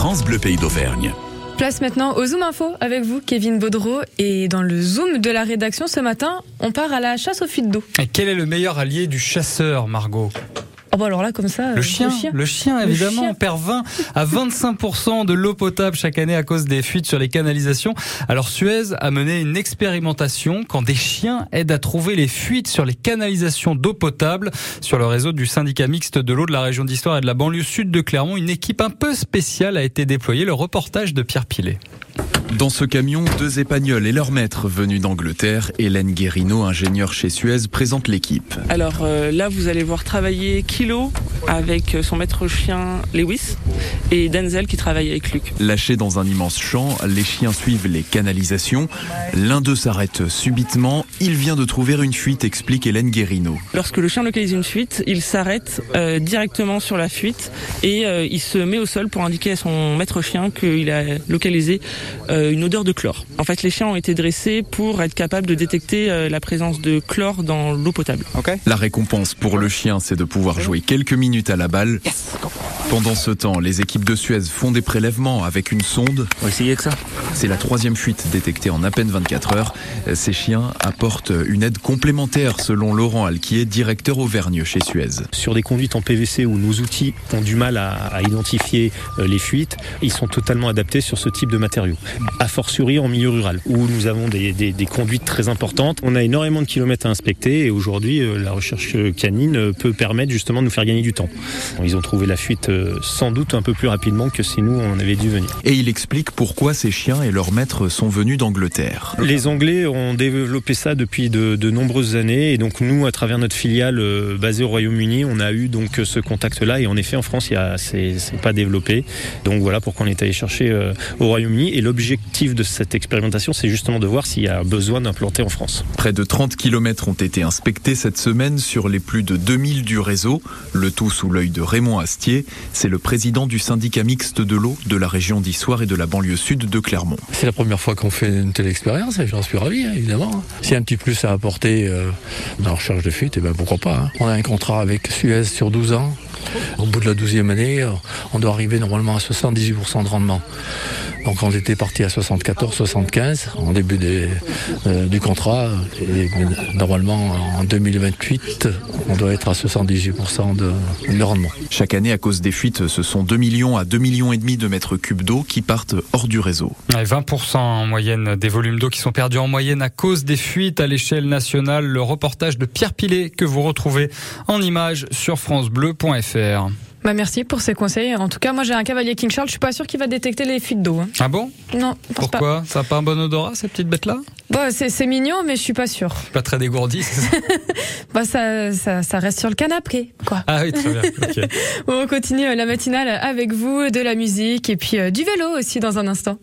France Bleu Pays d'Auvergne. Place maintenant au Zoom Info avec vous, Kevin Baudreau. Et dans le Zoom de la rédaction ce matin, on part à la chasse aux fuites d'eau. Et quel est le meilleur allié du chasseur, Margot? Oh bah alors là, comme ça. Le euh, chien, le chien, évidemment, chien. on perd 20 à 25% de l'eau potable chaque année à cause des fuites sur les canalisations. Alors Suez a mené une expérimentation quand des chiens aident à trouver les fuites sur les canalisations d'eau potable sur le réseau du syndicat mixte de l'eau de la région d'Histoire et de la banlieue sud de Clermont. Une équipe un peu spéciale a été déployée. Le reportage de Pierre Pilet. Dans ce camion, deux Espagnols et leur maître venus d'Angleterre, Hélène Guérino, ingénieure chez Suez, présente l'équipe. Alors euh, là, vous allez voir travailler Kilo avec son maître chien Lewis et Denzel qui travaille avec Luc. Lâchés dans un immense champ, les chiens suivent les canalisations. L'un d'eux s'arrête subitement. Il vient de trouver une fuite, explique Hélène Guérino. Lorsque le chien localise une fuite, il s'arrête euh, directement sur la fuite et euh, il se met au sol pour indiquer à son maître chien qu'il a localisé euh, une odeur de chlore. En fait, les chiens ont été dressés pour être capables de détecter euh, la présence de chlore dans l'eau potable. La récompense pour le chien, c'est de pouvoir jouer quelques minutes à la balle. Pendant ce temps, les équipes de Suez font des prélèvements avec une sonde. On va essayer avec ça. C'est la troisième fuite détectée en à peine 24 heures. Ces chiens apportent une aide complémentaire selon Laurent Alquier, directeur auvergneux chez Suez. Sur des conduites en PVC où nos outils ont du mal à, à identifier euh, les fuites, ils sont totalement adaptés sur ce type de matériaux. A fortiori en milieu rural, où nous avons des, des- des conduites très importantes. On a énormément de kilomètres à inspecter et aujourd'hui, euh, la recherche canine euh, peut permettre justement de nous faire gagner du temps. Ils ont trouvé la fuite euh, sans doute un peu plus rapidement que si nous, on avait dû venir. Et il explique pourquoi ces chiens et leurs maîtres sont venus d'Angleterre. Les Anglais ont développé ça depuis de, de nombreuses années et donc nous, à travers notre filiale euh, basée au Royaume-Uni, on a eu donc euh, ce contact-là et en effet en France, il y a- c'est c'est pas développé. Donc voilà pourquoi on est allé chercher euh, au Royaume-Uni et l'objectif de cette expérimentation, c'est justement de voir s'il y a besoin d'implanter en France. Près de 30 km ont été inspectés cette semaine sur les plus de 2000 du réseau, le tout sous l'œil de Raymond Astier. C'est le président du syndicat mixte de l'eau de la région d'Issoire et de la banlieue sud de Clermont. C'est la première fois qu'on fait une telle expérience et j'en suis ravi, hein, évidemment. S'il y a un petit plus à apporter euh, dans la recherche de fuite, eh ben pourquoi pas. hein. On a un contrat avec Suez sur 12 ans. Au bout de la 12e année, euh, on doit arriver normalement à 78% de rendement. Donc on était parti à 74, 75 en début des- euh, du contrat. Et normalement en 2028, on doit être à 78% de, de rendement. Chaque année, à cause des fuites, ce sont 2 millions à 2 millions et demi de mètres cubes d'eau qui partent hors du réseau. Ouais, 20% en moyenne des volumes d'eau qui sont perdus en moyenne à cause des fuites à l'échelle nationale. Le reportage de Pierre Pilet que vous retrouvez en images sur francebleu.fr. Bah merci pour ces conseils. En tout cas, moi j'ai un cavalier King Charles, je suis pas sûr qu'il va détecter les fuites d'eau. hein. Ah bon? Non, je pense pas. Pourquoi Ça n'a pas un bon odorat ces petites bêtes-là? Bon, c'est c'est mignon, mais je suis pas sûr. Pas très dégourdi. c'est ça? Bah ça, ça, ça reste sur le canapé, quoi. ah oui, très bien. ok. On continue la matinale avec vous, de la musique et puis euh, du vélo aussi dans un instant.